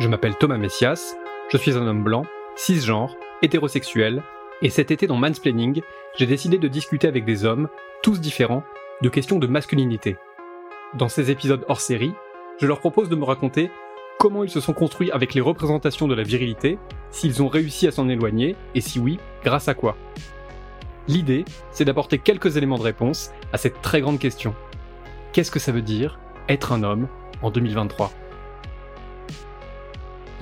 Je m'appelle Thomas Messias, je suis un homme blanc, cisgenre, hétérosexuel, et cet été dans Mansplaining, j'ai décidé de discuter avec des hommes, tous différents, de questions de masculinité. Dans ces épisodes hors série, je leur propose de me raconter comment ils se sont construits avec les représentations de la virilité, s'ils ont réussi à s'en éloigner, et si oui, grâce à quoi. L'idée, c'est d'apporter quelques éléments de réponse à cette très grande question. Qu'est-ce que ça veut dire être un homme en 2023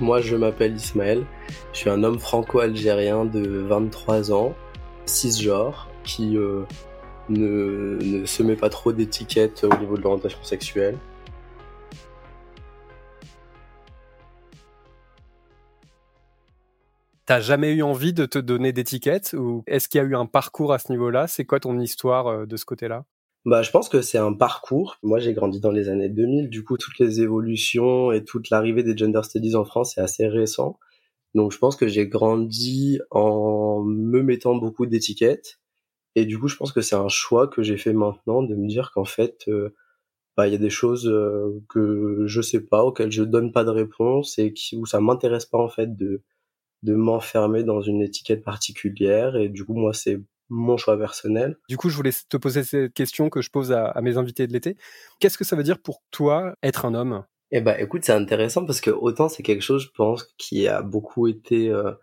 Moi, je m'appelle Ismaël. Je suis un homme franco-algérien de 23 ans, cisgenre, qui euh, ne, se met pas trop d'étiquettes au niveau de l'orientation sexuelle. T'as jamais eu envie de te donner d'étiquette ou est-ce qu'il y a eu un parcours à ce niveau-là? C'est quoi ton histoire euh, de ce côté-là? Bah, je pense que c'est un parcours. Moi, j'ai grandi dans les années 2000. Du coup, toutes les évolutions et toute l'arrivée des gender studies en France est assez récent. Donc, je pense que j'ai grandi en me mettant beaucoup d'étiquettes. Et du coup, je pense que c'est un choix que j'ai fait maintenant de me dire qu'en fait, euh, bah, il y a des choses euh, que je sais pas, auxquelles je donne pas de réponse et qui, où ça m'intéresse pas en fait de de m'enfermer dans une étiquette particulière. Et du coup, moi, c'est mon choix personnel. Du coup, je voulais te poser cette question que je pose à, mes invités de l'été. Qu'est-ce que ça veut dire pour toi être un homme? Eh ben, écoute, c'est intéressant parce que autant c'est quelque chose, je pense, qui a beaucoup été, euh,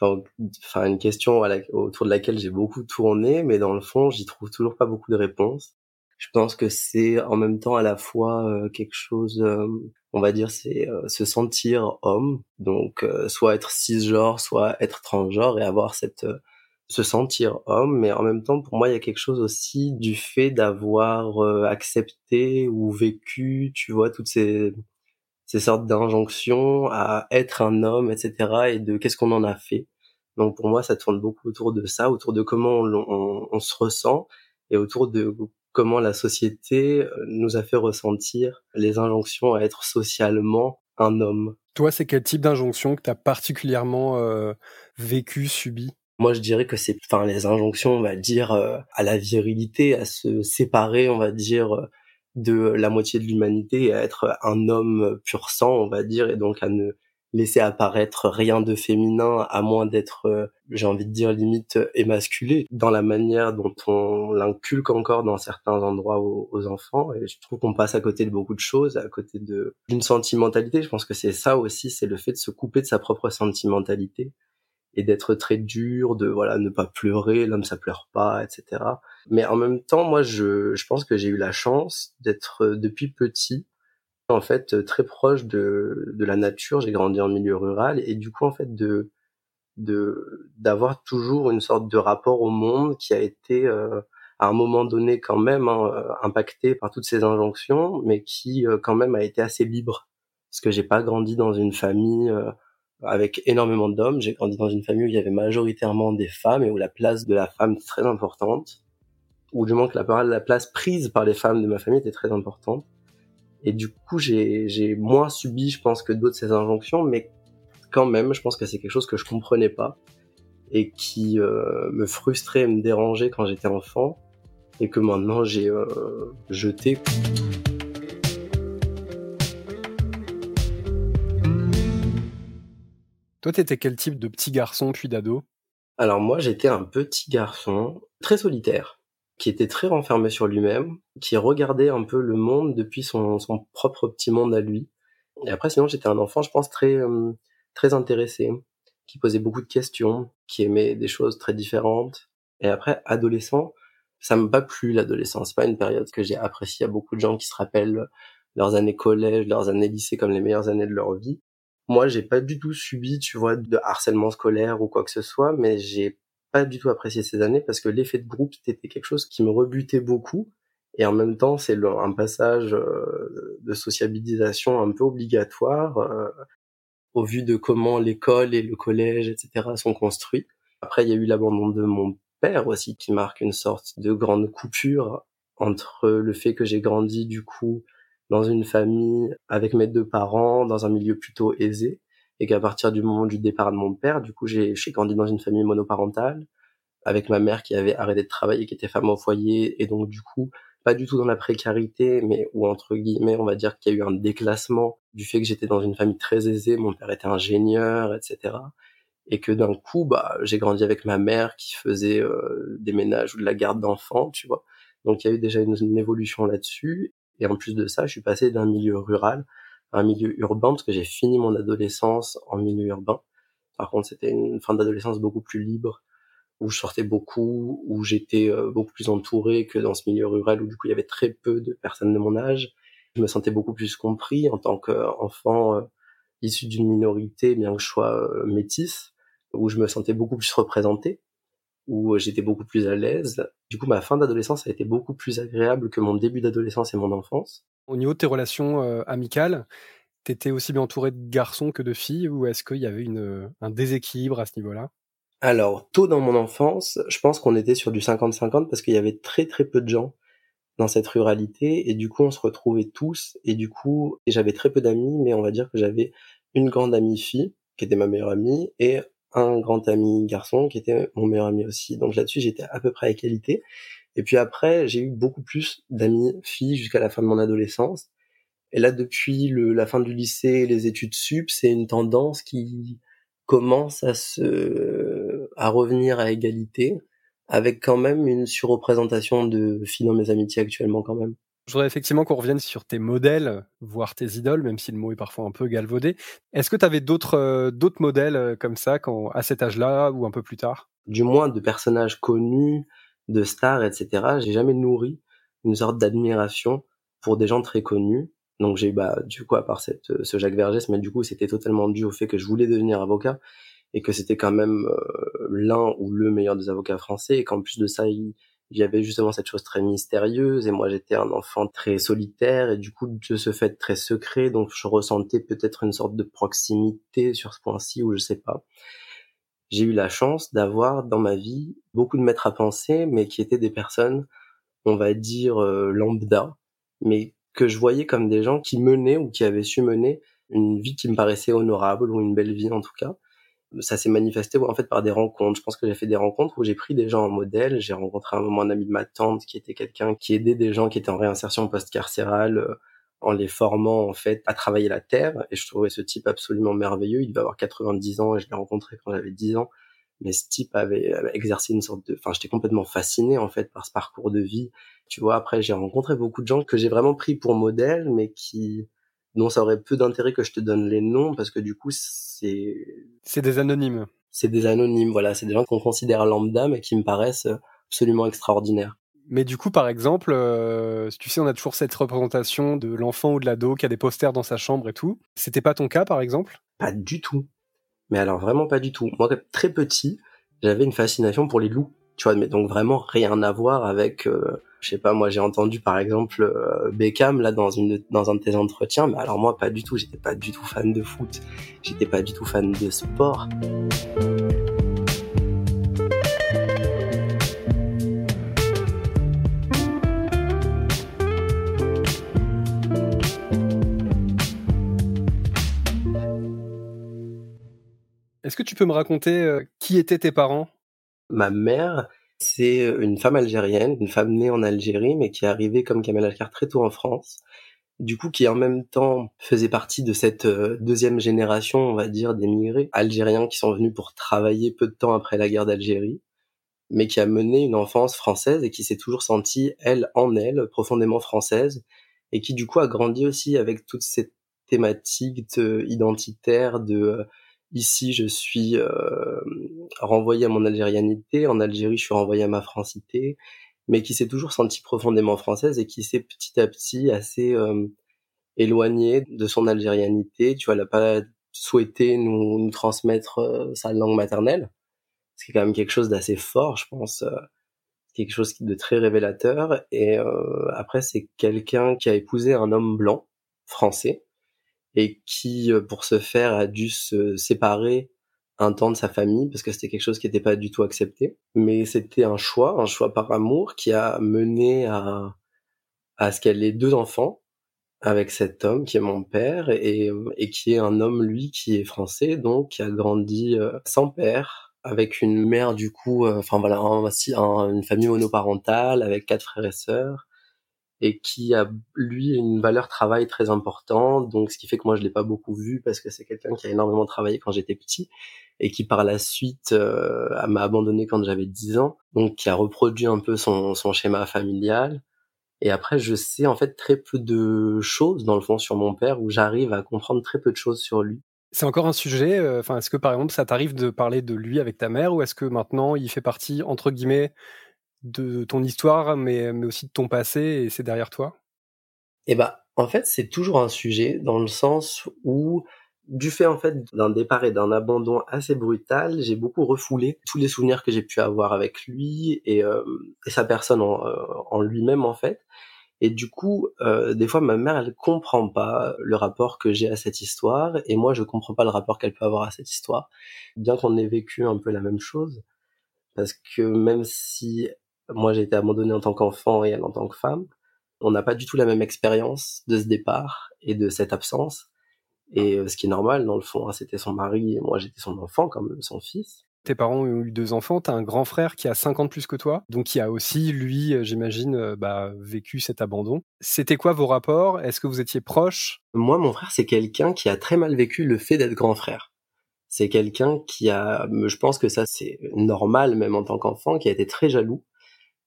enfin, une question autour de laquelle j'ai beaucoup tourné, mais dans le fond, j'y trouve toujours pas beaucoup de réponses. Je pense que c'est en même temps à la fois euh, quelque chose, euh, on va dire, c'est se sentir homme, donc soit être cisgenre, soit être transgenre et avoir cette se sentir homme, mais en même temps, pour moi, il y a quelque chose aussi du fait d'avoir euh, accepté ou vécu, tu vois, toutes ces, ces sortes d'injonctions à être un homme, etc., et de qu'est-ce qu'on en a fait. Donc pour moi, ça tourne beaucoup autour de ça, autour de comment on, se ressent et autour de comment la société euh, nous a fait ressentir les injonctions à être socialement un homme. Toi, c'est quel type d'injonction que tu as particulièrement euh, vécu, subi? Moi, je dirais que c'est, enfin, les injonctions, on va dire, euh, à la virilité, à se séparer, on va dire, euh, de la moitié de l'humanité, à être un homme pur sang, on va dire, et donc à ne laisser apparaître rien de féminin, à moins d'être, euh, j'ai envie de dire, limite émasculé, dans la manière dont on l'inculque encore dans certains endroits aux, aux enfants. Et je trouve qu'on passe à côté de beaucoup de choses, à côté de d'une sentimentalité. Je pense que c'est ça aussi, c'est le fait de se couper de sa propre sentimentalité et d'être très dur, de voilà ne pas pleurer, l'homme ça pleure pas, etc. Mais en même temps, moi je, je pense que j'ai eu la chance d'être euh, depuis petit en fait euh, très proche de, de la nature. J'ai grandi en milieu rural et du coup en fait de de d'avoir toujours une sorte de rapport au monde qui a été euh, à un moment donné quand même hein, impacté par toutes ces injonctions, mais qui quand même a été assez libre parce que j'ai pas grandi dans une famille avec énormément d'hommes. J'ai grandi dans une famille où il y avait majoritairement des femmes et où la place de la femme était très importante, ou du moins que la, la place prise par les femmes de ma famille était très importante. Et du coup, j'ai moins subi, je pense, que d'autres ces injonctions, mais quand même, je pense que c'est quelque chose que je comprenais pas et qui euh, me frustrait, me dérangeait quand j'étais enfant et que maintenant j'ai euh, jeté. Toi, t'étais quel type de petit garçon puis d'ado? Alors moi, j'étais un petit garçon très solitaire, qui était très renfermé sur lui-même, qui regardait un peu le monde depuis son, propre petit monde à lui. Et après, sinon, j'étais un enfant, je pense, très euh, très intéressé, qui posait beaucoup de questions, qui aimait des choses très différentes. Et après, adolescent, ça m'a pas plu l'adolescence. C'est pas une période que j'ai appréciée. Il y a beaucoup de gens qui se rappellent leurs années collège, leurs années lycée comme les meilleures années de leur vie. Moi, j'ai pas du tout subi, tu vois, de harcèlement scolaire ou quoi que ce soit, mais j'ai pas du tout apprécié ces années parce que l'effet de groupe, c'était quelque chose qui me rebutait beaucoup. Et en même temps, c'est un passage euh, de sociabilisation un peu obligatoire euh, au vu de comment l'école et le collège, etc., sont construits. Après, il y a eu l'abandon de mon père aussi qui marque une sorte de grande coupure entre le fait que j'ai grandi du coup dans une famille avec mes deux parents, dans un milieu plutôt aisé, et qu'à partir du moment du départ de mon père, du coup, j'ai grandi dans une famille monoparentale, avec ma mère qui avait arrêté de travailler, qui était femme au foyer, et donc du coup, pas du tout dans la précarité, mais où entre guillemets, on va dire qu'il y a eu un déclassement du fait que j'étais dans une famille très aisée, mon père était ingénieur, etc. Et que d'un coup, bah, j'ai grandi avec ma mère qui faisait euh, des ménages ou de la garde d'enfants, tu vois. Donc il y a eu déjà une, évolution là-dessus. Et en plus de ça, je suis passé d'un milieu rural à un milieu urbain parce que j'ai fini mon adolescence en milieu urbain. Par contre, c'était une fin d'adolescence beaucoup plus libre, où je sortais beaucoup, où j'étais euh, beaucoup plus entouré que dans ce milieu rural où du coup il y avait très peu de personnes de mon âge. Je me sentais beaucoup plus compris en tant qu'enfant euh, issu d'une minorité, bien que je sois euh, métisse, où je me sentais beaucoup plus représenté, où j'étais beaucoup plus à l'aise. Du coup, ma fin d'adolescence a été beaucoup plus agréable que mon début d'adolescence et mon enfance. Au niveau de tes relations amicales, t'étais aussi bien entouré de garçons que de filles, ou est-ce qu'il y avait une, un déséquilibre à ce niveau-là? Alors, tôt dans mon enfance, je pense qu'on était sur du 50-50 parce qu'il y avait très très peu de gens dans cette ruralité et du coup on se retrouvait tous et du coup j'avais très peu d'amis mais on va dire que j'avais une grande amie fille qui était ma meilleure amie et un grand ami garçon qui était mon meilleur ami aussi. Donc là-dessus j'étais à peu près à égalité. Et puis après j'ai eu beaucoup plus d'amis filles jusqu'à la fin de mon adolescence. Et là depuis le, la fin du lycée les études sup, c'est une tendance qui commence à se à revenir à égalité avec quand même une surreprésentation de filles dans mes amitiés actuellement quand même. Je voudrais effectivement qu'on revienne sur tes modèles, voire tes idoles, même si le mot est parfois un peu galvaudé. Est-ce que tu avais d'autres euh, d'autres modèles euh, comme ça quand, à cet âge-là ou un peu plus tard? Du moins de personnages connus, de stars, etc. J'ai jamais nourri une sorte d'admiration pour des gens très connus. Donc j'ai bah du coup à part euh, ce Jacques Vergès, mais du coup c'était totalement dû au fait que je voulais devenir avocat et que c'était quand même l'un ou le meilleur des avocats français et qu'en plus de ça il, y avait justement cette chose très mystérieuse et moi j'étais un enfant très solitaire et du coup de ce fait très secret donc je ressentais peut-être une sorte de proximité sur ce point-ci ou je sais pas. J'ai eu la chance d'avoir dans ma vie beaucoup de maîtres à penser mais qui étaient des personnes on va dire euh, lambda mais que je voyais comme des gens qui menaient ou qui avaient su mener une vie qui me paraissait honorable ou une belle vie en tout cas. Ça s'est manifesté en fait par des rencontres. Je pense que j'ai fait des rencontres où j'ai pris des gens en modèle. J'ai rencontré un moment un ami de ma tante qui était quelqu'un qui aidait des gens qui étaient en réinsertion post-carcérale euh, en les formant en fait à travailler la terre. Et je trouvais ce type absolument merveilleux. Il devait avoir 90 ans et je l'ai rencontré quand j'avais 10 ans mais ce type avait, exercé une sorte de, enfin, j'étais complètement fasciné en fait par ce parcours de vie. Tu vois, après j'ai rencontré beaucoup de gens que j'ai vraiment pris pour modèle, mais qui dont ça aurait peu d'intérêt que je te donne les noms parce que du coup c'est c'est des anonymes. C'est des anonymes, voilà, c'est des gens qu'on considère lambda mais qui me paraissent absolument extraordinaires. Mais du coup, par exemple, euh, tu sais, on a toujours cette représentation de l'enfant ou de l'ado qui a des posters dans sa chambre et tout. C'était pas ton cas, par exemple? Pas du tout. Mais alors vraiment pas du tout. Moi, très petit, j'avais une fascination pour les loups. Tu vois, mais donc vraiment rien à voir avec, euh, je sais pas, moi j'ai entendu par exemple euh, Beckham là dans une dans un de tes entretiens, mais alors moi pas du tout. J'étais pas du tout fan de foot. J'étais pas du tout fan de sport. Est-ce que tu peux me raconter euh, qui étaient tes parents? Ma mère, c'est euh, une femme algérienne, une femme née en Algérie, mais qui est arrivée comme Kamel Alkar très tôt en France. Du coup, qui en même temps faisait partie de cette euh, deuxième génération, on va dire, d'émigrés algériens qui sont venus pour travailler peu de temps après la guerre d'Algérie, mais qui a mené une enfance française et qui s'est toujours sentie, elle, en elle, profondément française, et qui du coup a grandi aussi avec toute cette thématique identitaire de Ici, je suis euh, renvoyé à mon algérianité. En Algérie, je suis renvoyé à ma francité, mais qui s'est toujours sentie profondément française et qui s'est petit à petit assez euh, éloignée de son algérianité. Tu vois, elle n'a pas souhaité nous, nous transmettre euh, sa langue maternelle, ce qui est quand même quelque chose d'assez fort, je pense, quelque chose de très révélateur. Et après, c'est quelqu'un qui a épousé un homme blanc français et qui, euh, pour ce faire, a dû se séparer un temps de sa famille parce que c'était quelque chose qui n'était pas du tout accepté. Mais c'était un choix, un choix par amour qui a mené à, à ce qu'elle ait deux enfants avec cet homme qui est mon père et, et qui est un homme, lui, qui est français, donc qui a grandi euh, sans père, avec une mère du coup, euh, enfin voilà, une famille monoparentale avec quatre frères et sœurs et qui a lui une valeur travail très importante donc ce qui fait que moi je l'ai pas beaucoup vu parce que c'est quelqu'un qui a énormément travaillé quand j'étais petit et qui par la suite euh, m'a abandonné quand j'avais 10 ans donc qui a reproduit un peu son, schéma familial et après je sais en fait très peu de choses dans le fond sur mon père où j'arrive à comprendre très peu de choses sur lui c'est encore un sujet. Euh, enfin, est-ce que par exemple, ça t'arrive de parler de lui avec ta mère, ou est-ce que maintenant il fait partie entre guillemets de ton histoire, mais, mais aussi de ton passé, et c'est derrière toi? Eh bah, en fait, c'est toujours un sujet dans le sens où, du fait en fait d'un départ et d'un abandon assez brutal, j'ai beaucoup refoulé tous les souvenirs que j'ai pu avoir avec lui et, euh, et sa personne en, euh, en lui-même en fait. Et du coup, euh, des fois, ma mère, elle comprend pas le rapport que j'ai à cette histoire, et moi, je comprends pas le rapport qu'elle peut avoir à cette histoire, bien qu'on ait vécu un peu la même chose, parce que même si moi j'ai été abandonné en tant qu'enfant et elle en tant que femme. On n'a pas du tout la même expérience de ce départ et de cette absence. Et euh, ce qui est normal, dans le fond, hein, c'était son mari et moi j'étais son enfant, comme son fils. Tes parents ont eu deux enfants, t'as un grand frère qui a 50 plus que toi, donc qui a aussi, lui, euh, j'imagine, euh, bah, vécu cet abandon. C'était quoi vos rapports? Est-ce que vous étiez proches? Moi, mon frère, c'est quelqu'un qui a très mal vécu le fait d'être grand frère. C'est quelqu'un qui a, je pense que ça c'est normal même en tant qu'enfant, qui a été très jaloux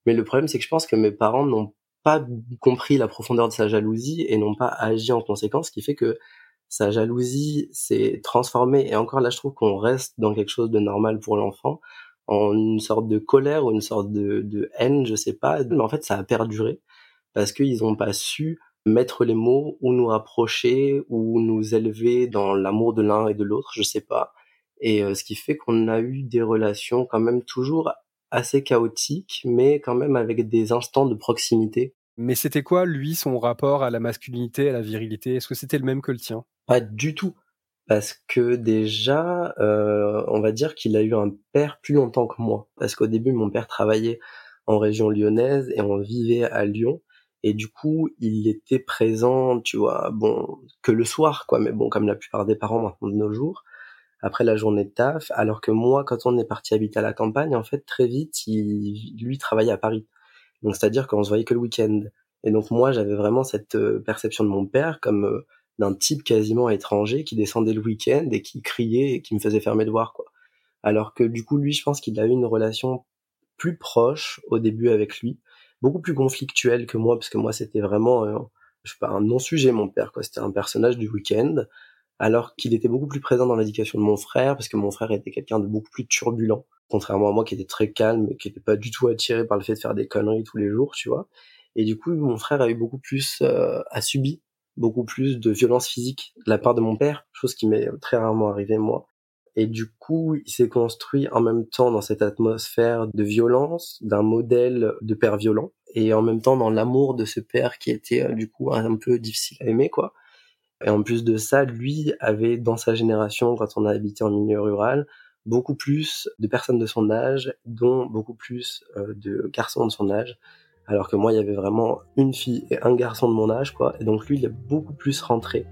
mais le problème, c'est que je pense que mes parents n'ont pas compris la profondeur de sa jalousie et n'ont pas agi en conséquence, ce qui fait que sa jalousie s'est transformée. Et encore là, je trouve qu'on reste dans quelque chose de normal pour l'enfant, en une sorte de colère ou une sorte de, haine, je sais pas. Mais en fait, ça a perduré parce qu'ils n'ont pas su mettre les mots ou nous rapprocher ou nous élever dans l'amour de l'un et de l'autre, je sais pas. Et euh, ce qui fait qu'on a eu des relations quand même toujours assez chaotique, mais quand même avec des instants de proximité. Mais c'était quoi, lui, son rapport à la masculinité, à la virilité? Est-ce que c'était le même que le tien? Pas du tout. Parce que déjà, euh, on va dire qu'il a eu un père plus longtemps que moi. Parce qu'au début, mon père travaillait en région lyonnaise et on vivait à Lyon. Et du coup, il était présent, tu vois, bon, que le soir, quoi. Mais bon, comme la plupart des parents maintenant de nos jours après la journée de taf, alors que moi, quand on est parti habiter à la campagne, en fait, très vite, il, lui travaillait à Paris. Donc, c'est-à-dire qu'on se voyait que le week-end. Et donc, moi, j'avais vraiment cette euh, perception de mon père comme euh, d'un type quasiment étranger qui descendait le week-end et qui criait et qui me faisait faire mes devoirs, quoi. Alors que du coup, lui, je pense qu'il a eu une relation plus proche au début avec lui, beaucoup plus conflictuelle que moi, parce que moi, c'était vraiment, euh, je sais pas, un non-sujet, mon père, quoi. C'était un personnage du week-end alors qu'il était beaucoup plus présent dans l'éducation de mon frère, parce que mon frère était quelqu'un de beaucoup plus turbulent, contrairement à moi qui était très calme et qui n'était pas du tout attiré par le fait de faire des conneries tous les jours, tu vois. Et du coup, mon frère a eu beaucoup plus, euh, a subi beaucoup plus de violence physique de la part de mon père, chose qui m'est très rarement arrivée moi. Et du coup, il s'est construit en même temps dans cette atmosphère de violence, d'un modèle de père violent, et en même temps dans l'amour de ce père qui était euh, du coup un peu difficile à aimer, quoi. Et en plus de ça, lui avait dans sa génération, quand on a habité en milieu rural, beaucoup plus de personnes de son âge, dont beaucoup plus euh, de garçons de son âge. Alors que moi, il y avait vraiment une fille et un garçon de mon âge, quoi. Et donc lui, il est beaucoup plus rentré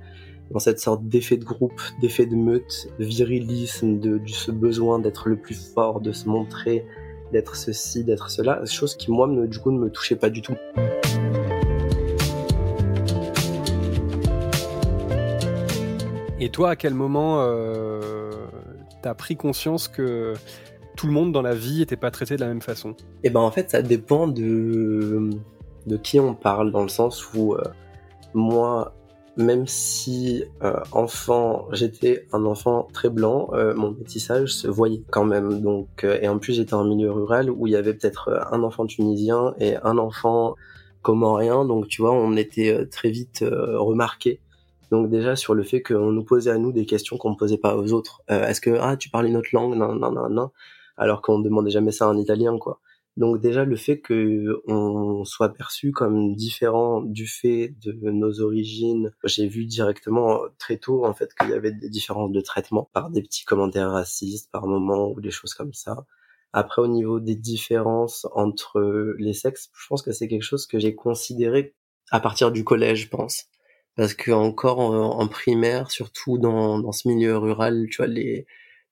dans cette sorte d'effet de groupe, d'effet de meute, de virilisme, de, ce besoin d'être le plus fort, de se montrer, d'être ceci, d'être cela, chose qui moi, du coup, ne me touchait pas du tout. Et toi, à quel moment euh, t'as pris conscience que tout le monde dans la vie n'était pas traité de la même façon? Eh ben en fait, ça dépend de de qui on parle, dans le sens où euh, moi, même si euh, enfant, j'étais un enfant très blanc, euh, mon métissage se voyait quand même. Donc, et en plus, j'étais en milieu rural où il y avait peut-être un enfant tunisien et un enfant comorien. Donc, tu vois, on était très vite remarqué donc déjà sur le fait qu'on nous posait à nous des questions qu'on ne posait pas aux autres. Euh, est-ce que ah tu parles une autre langue Non non non non. Alors qu'on ne demandait jamais ça en italien quoi. Donc déjà le fait que on soit perçu comme différent du fait de nos origines, j'ai vu directement très tôt en fait qu'il y avait des différences de traitement par des petits commentaires racistes par moments ou des choses comme ça. Après au niveau des différences entre les sexes, je pense que c'est quelque chose que j'ai considéré à partir du collège, je pense parce que encore en, primaire, surtout dans, dans ce milieu rural, tu vois, les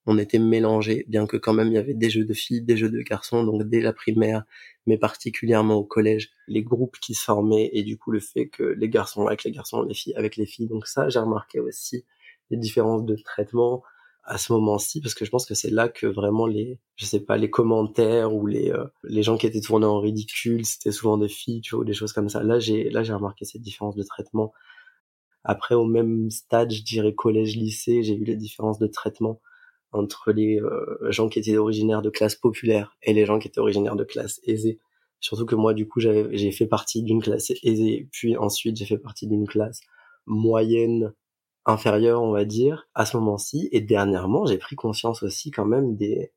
on était mélangés, bien que quand même il y avait des jeux de filles, des jeux de garçons, donc dès la primaire, mais particulièrement au collège, les groupes qui se formaient et du coup le fait que les garçons avec les garçons, les filles avec les filles. Donc ça, j'ai remarqué aussi les différences de traitement à ce moment-ci parce que je pense que c'est là que vraiment les je sais pas les commentaires ou les euh, les gens qui étaient tournés en ridicule c'était souvent des filles tu vois des choses comme ça là j'ai là j'ai remarqué cette différence de traitement après au même stade je dirais collège lycée j'ai vu les différences de traitement entre les euh, gens qui étaient originaires de classes populaires et les gens qui étaient originaires de classes aisées. Surtout que moi, du coup, j'ai fait partie d'une classe aisée, puis ensuite j'ai fait partie d'une classe moyenne inférieure, on va dire, à ce moment-ci. Et dernièrement, j'ai pris conscience aussi quand même des,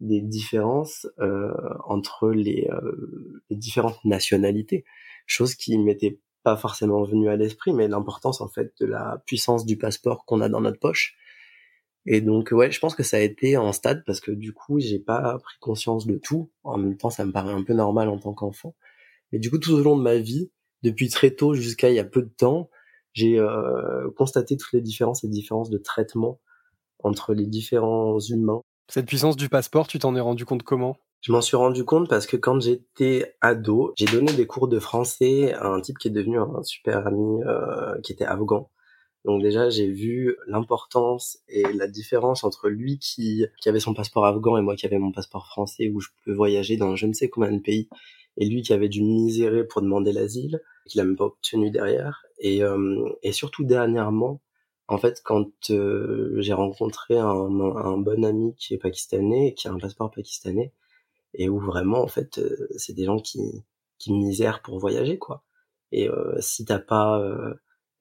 des différences euh, entre les, euh, les différentes nationalités, chose qui m'était pas forcément venue à l'esprit, mais l'importance en fait de la puissance du passeport qu'on a dans notre poche et donc ouais, je pense que ça a été en stade parce que du coup, j'ai pas pris conscience de tout. En même temps, ça me paraît un peu normal en tant qu'enfant. Mais du coup, tout au long de ma vie, depuis très tôt jusqu'à il y a peu de temps, j'ai euh, constaté toutes les différences et différences de traitement entre les différents humains. Cette puissance du passeport, tu t'en es rendu compte comment? Je m'en suis rendu compte parce que quand j'étais ado, j'ai donné des cours de français à un type qui est devenu un super ami, euh, qui était afghan. Donc déjà, j'ai vu l'importance et la différence entre lui qui, qui avait son passeport afghan et moi qui avais mon passeport français où je peux voyager dans je ne sais combien de pays et lui qui avait dû misérer pour demander l'asile, qu'il a même pas obtenu derrière. Et, euh, et surtout dernièrement, en fait, quand euh, j'ai rencontré un, un, bon ami qui est pakistanais, qui a un passeport pakistanais, et où vraiment, en fait, euh, c'est des gens qui, qui misèrent pour voyager, quoi. Et si t'as pas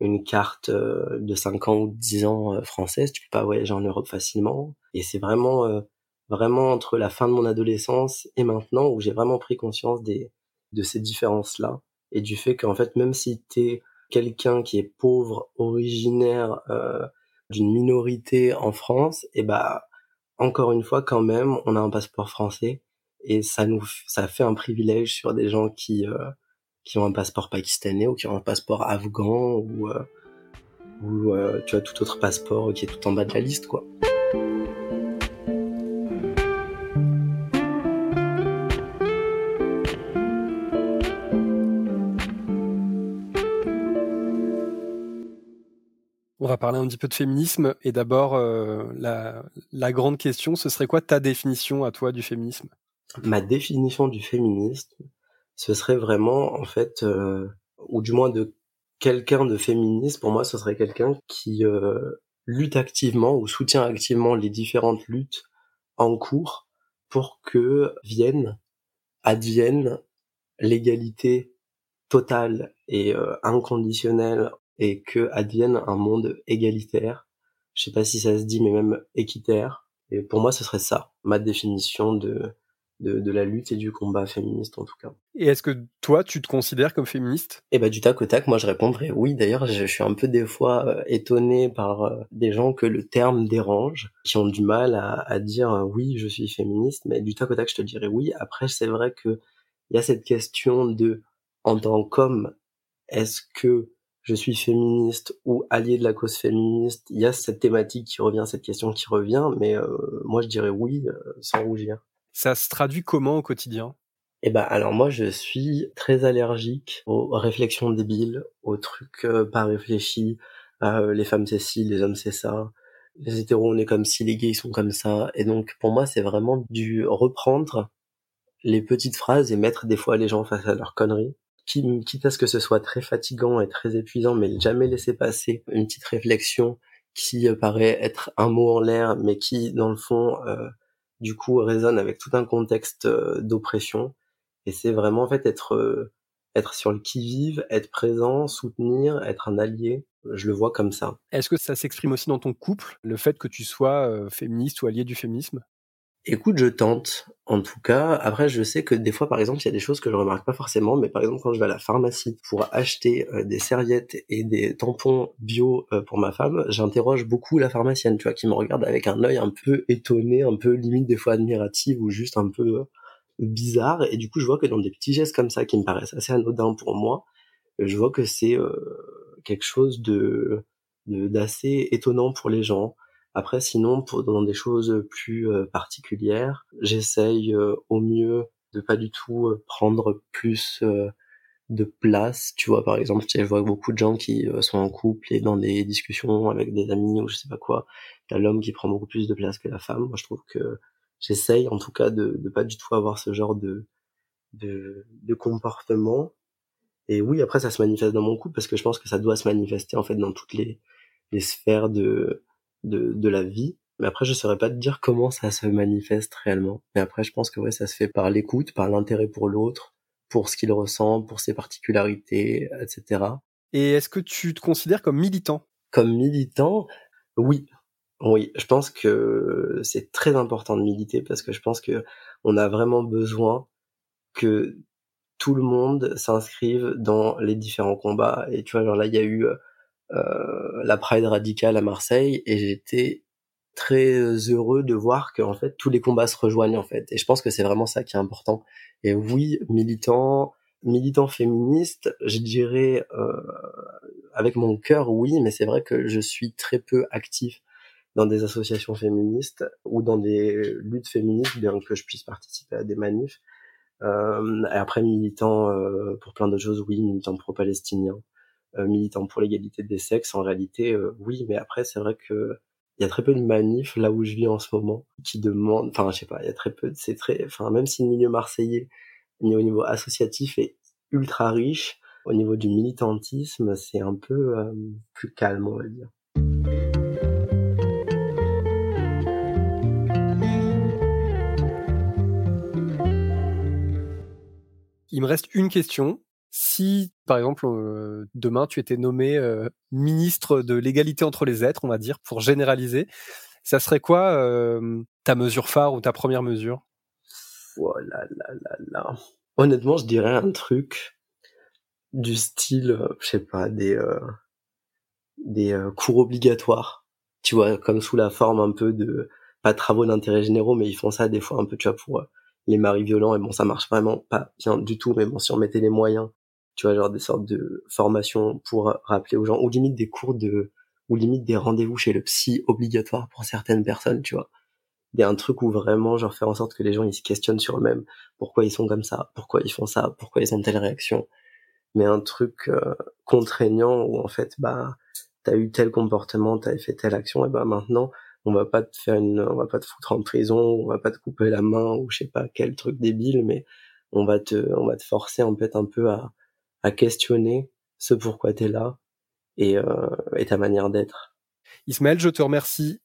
une carte euh, de 5 ans ou 10 ans euh, française, tu peux pas voyager en Europe facilement. Et c'est vraiment, euh, vraiment entre la fin de mon adolescence et maintenant où j'ai vraiment pris conscience des, de ces différences-là et du fait qu'en fait, même si t'es quelqu'un qui est pauvre, originaire d'une minorité en France, et bah encore une fois quand même, on a un passeport français et ça nous, ça fait un privilège sur des gens qui qui ont un passeport pakistanais ou qui ont un passeport afghan ou, euh, euh, tu as tout autre passeport qui est tout en bas de la liste quoi. On va parler un petit peu de féminisme et d'abord euh, la grande question, ce serait quoi ta définition à toi du féminisme? Ma définition du féminisme, ce serait vraiment en fait, euh, ou du moins de quelqu'un de féministe, pour moi ce serait quelqu'un qui euh, lutte activement ou soutient activement les différentes luttes en cours pour que vienne, advienne l'égalité totale et euh, inconditionnelle et que advienne un monde égalitaire. Je sais pas si ça se dit, mais même équitaire. Et pour moi, ce serait ça, ma définition de de, la lutte et du combat féministe en tout cas. Et est-ce que toi, tu te considères comme féministe? Eh ben du tac au tac, moi je répondrais oui. D'ailleurs, je, suis un peu des fois euh, étonné par euh, des gens que le terme dérange, qui ont du mal à, dire euh, oui, je suis féministe, mais du tac au tac, je te dirais oui. Après, c'est vrai que il y a cette question de en tant qu'homme, est-ce que je suis féministe ou allié de la cause féministe? Il y a cette thématique qui revient, cette question qui revient, mais moi je dirais oui sans rougir. Ça se traduit comment au quotidien? Eh ben alors moi je suis très allergique aux réflexions débiles, aux trucs euh, pas réfléchis, euh, les femmes c'est ci, les hommes c'est ça, les hétéros on est comme ci, les gays ils sont comme ça, et donc pour moi c'est vraiment du reprendre les petites phrases et mettre des fois les gens face à leurs conneries, quitte à ce que ce soit très fatigant et très épuisant, mais jamais laisser passer une petite réflexion qui euh, paraît être un mot en l'air, mais qui dans le fond du coup résonne avec tout un contexte euh, d'oppression et c'est vraiment en fait être euh, être sur le qui-vive, être présent, soutenir, être un allié. Je le vois comme ça. Est-ce que ça s'exprime aussi dans ton couple, le fait que tu sois euh, féministe ou allié du féminisme? Écoute, je tente. En tout cas, après, je sais que des fois, par exemple, il y a des choses que je remarque pas forcément, mais par exemple, quand je vais à la pharmacie pour acheter euh, des serviettes et des tampons bio euh, pour ma femme, j'interroge beaucoup la pharmacienne, tu vois, qui me regarde avec un œil un peu étonné, un peu limite des fois admiratif ou juste un peu euh, bizarre. Et du coup, je vois que dans des petits gestes comme ça qui me paraissent assez anodins pour moi, je vois que c'est quelque chose de d'assez étonnant pour les gens Après, sinon, pour, dans des choses plus particulières, j'essaye au mieux de pas du tout prendre plus de place. Tu vois, par exemple, je vois beaucoup de gens qui sont en couple et dans des discussions avec des amis ou je sais pas quoi, a l'homme qui prend beaucoup plus de place que la femme. Moi, je trouve que j'essaye, en tout cas, de, de pas du tout avoir ce genre de, de, de comportement. Et oui, après, ça se manifeste dans mon couple parce que je pense que ça doit se manifester, en fait, dans toutes les, les sphères de, de, de la vie. Mais après, je saurais pas te dire comment ça se manifeste réellement. Mais après, je pense que ouais, ça se fait par l'écoute, par l'intérêt pour l'autre, pour ce qu'il ressent, pour ses particularités, etc. Et est-ce que tu te considères comme militant? Comme militant, oui. Oui, je pense que c'est très important de militer parce que je pense que on a vraiment besoin que tout le monde s'inscrive dans les différents combats. Et tu vois, genre là, il y a eu euh, la Pride radicale à Marseille et j'étais très heureux de voir que en fait tous les combats se rejoignent en fait. Et je pense que c'est vraiment ça qui est important. Et oui militant militant féministe je dirais euh, avec mon cœur oui mais c'est vrai que je suis très peu actif dans des associations féministes ou dans des luttes féministes bien que je puisse participer à des manifs. Euh, et après militant euh, pour plein d'autres choses oui militant pro-palestinien. euh, militant pour l'égalité des sexes, en réalité, euh, oui, mais après, c'est vrai que il y a très peu de manifs là où je vis en ce moment qui demandent, enfin, je sais pas, il y a très peu, c'est très, enfin, même si le milieu marseillais, au niveau associatif, est ultra riche, au niveau du militantisme, c'est un peu euh, plus calme, on va dire. Il me reste une question si, par exemple, euh, demain tu étais nommé euh, ministre de l'égalité entre les êtres, on va dire, pour généraliser, ça serait quoi euh, ta mesure phare ou ta première mesure? Oh là là là. Honnêtement, je dirais un truc du style, je sais pas, des des cours obligatoires. Tu vois, comme sous la forme un peu de pas travaux d'intérêt généraux, mais ils font ça des fois un peu, tu vois, pour les maris violents. Et bon, ça marche vraiment pas bien du tout, mais bon, si on mettait les moyens tu vois, genre des sortes de formations pour rappeler aux gens, ou limite des cours de, ou limite des rendez-vous chez le psy obligatoires pour certaines personnes, tu vois. Il y a un truc où vraiment, genre, faire en sorte que les gens, ils se questionnent sur eux-mêmes. Pourquoi ils sont comme ça? Pourquoi ils font ça? Pourquoi ils ont telle réaction? Mais un truc euh, contraignant où, en fait, bah, t'as eu tel comportement, t'as fait telle action, et bah, maintenant, on va pas te faire une, on va pas te foutre en prison, on va pas te couper la main, ou je sais pas quel truc débile, mais on va te, on va te forcer, en fait, un peu à, à questionner ce pourquoi tu es là et, euh, et ta manière d'être. Ismaël, je te remercie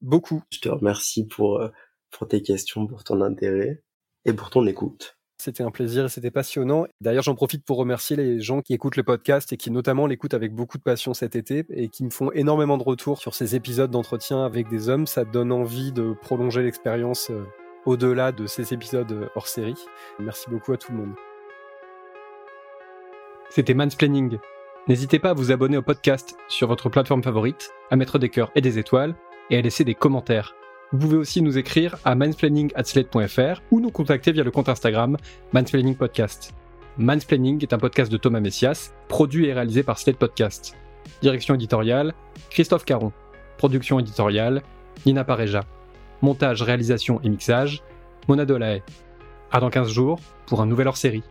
beaucoup. Je te remercie pour, euh, pour tes questions, pour ton intérêt et pour ton écoute. C'était un plaisir et c'était passionnant. D'ailleurs, j'en profite pour remercier les gens qui écoutent le podcast et qui notamment l'écoutent avec beaucoup de passion cet été et qui me font énormément de retours sur ces épisodes d'entretien avec des hommes. Ça donne envie de prolonger l'expérience euh, au-delà de ces épisodes hors série. Merci beaucoup à tout le monde. C'était Mansplaining. N'hésitez pas à vous abonner au podcast sur votre plateforme favorite, à mettre des cœurs et des étoiles, et à laisser des commentaires. Vous pouvez aussi nous écrire à mansplaining.slate.fr ou nous contacter via le compte Instagram Mansplaining Podcast. Mansplaining est un podcast de Thomas Messias, produit et réalisé par Slate Podcast. Direction éditoriale, Christophe Caron. Production éditoriale, Nina Pareja. Montage, réalisation et mixage, Mona Dolahaye. À dans 15 jours pour un nouvel hors-série.